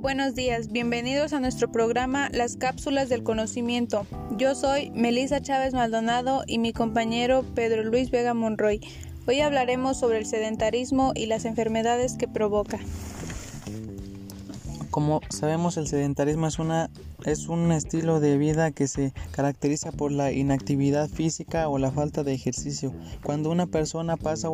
Buenos días. Bienvenidos a nuestro programa Las Cápsulas del Conocimiento. Yo soy Melisa Chávez Maldonado y mi compañero Pedro Luis Vega Monroy. Hoy hablaremos sobre el sedentarismo y las enfermedades que provoca. Como sabemos, el sedentarismo es, una, es un estilo de vida que se caracteriza por la inactividad física o la falta de ejercicio. Cuando una persona pasa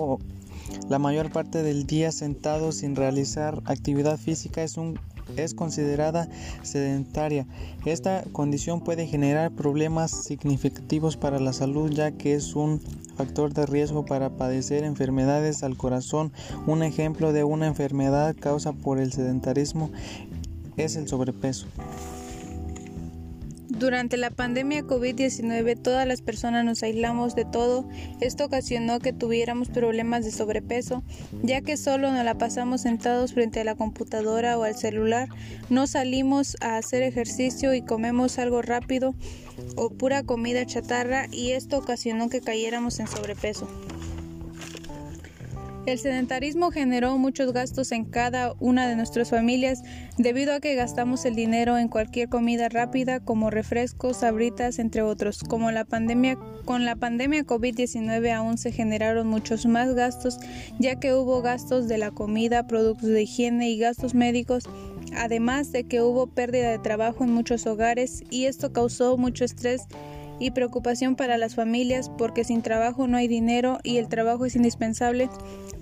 la mayor parte del día sentado sin realizar actividad física es, un, es considerada sedentaria. Esta condición puede generar problemas significativos para la salud ya que es un factor de riesgo para padecer enfermedades al corazón. Un ejemplo de una enfermedad causa por el sedentarismo es el sobrepeso. Durante la pandemia COVID-19 todas las personas nos aislamos de todo. Esto ocasionó que tuviéramos problemas de sobrepeso, ya que solo nos la pasamos sentados frente a la computadora o al celular, no salimos a hacer ejercicio y comemos algo rápido o pura comida chatarra y esto ocasionó que cayéramos en sobrepeso. El sedentarismo generó muchos gastos en cada una de nuestras familias debido a que gastamos el dinero en cualquier comida rápida como refrescos, sabritas, entre otros. Como la pandemia, con la pandemia COVID-19 aún se generaron muchos más gastos ya que hubo gastos de la comida, productos de higiene y gastos médicos además de que hubo pérdida de trabajo en muchos hogares y esto causó mucho estrés y preocupación para las familias porque sin trabajo no hay dinero y el trabajo es indispensable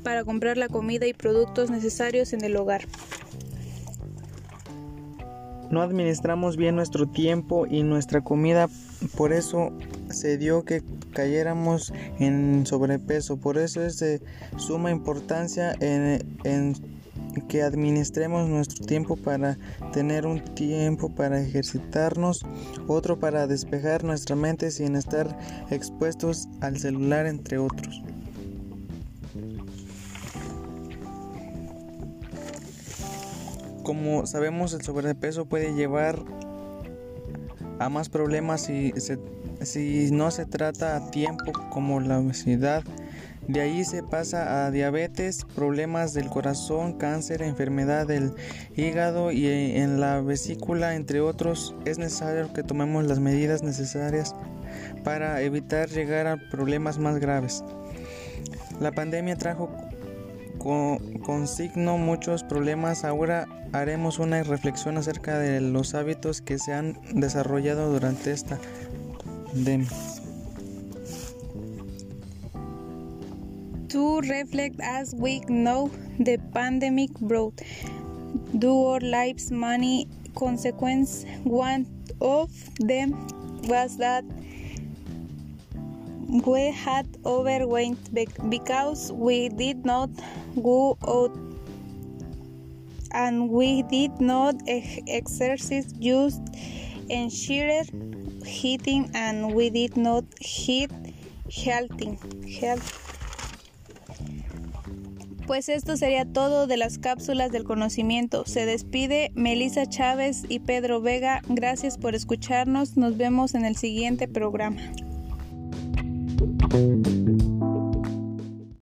para comprar la comida y productos necesarios en el hogar. No administramos bien nuestro tiempo y nuestra comida, por eso se dio que cayéramos en sobrepeso. Por eso es de suma importancia en, en que administremos nuestro tiempo para tener un tiempo para ejercitarnos, otro para despejar nuestra mente sin estar expuestos al celular, entre otros. Como sabemos, el sobrepeso puede llevar a más problemas si, si no se trata a tiempo, como la obesidad. De ahí se pasa a diabetes, problemas del corazón, cáncer, enfermedad del hígado y en la vesícula, entre otros. Es necesario que tomemos las medidas necesarias para evitar llegar a problemas más graves. La pandemia trajo consigno muchos problemas. Ahora haremos una reflexión acerca de los hábitos que se han desarrollado durante esta pandemia. To reflect as we know the pandemic brought do our lives many consequences. One of them was that we had overweight because we did not go out and we did not exercise just ensure heating and we did not heat healthy. Health. Pues esto sería todo de las cápsulas del conocimiento. Se despide Melissa Chávez y Pedro Vega. Gracias por escucharnos. Nos vemos en el siguiente programa.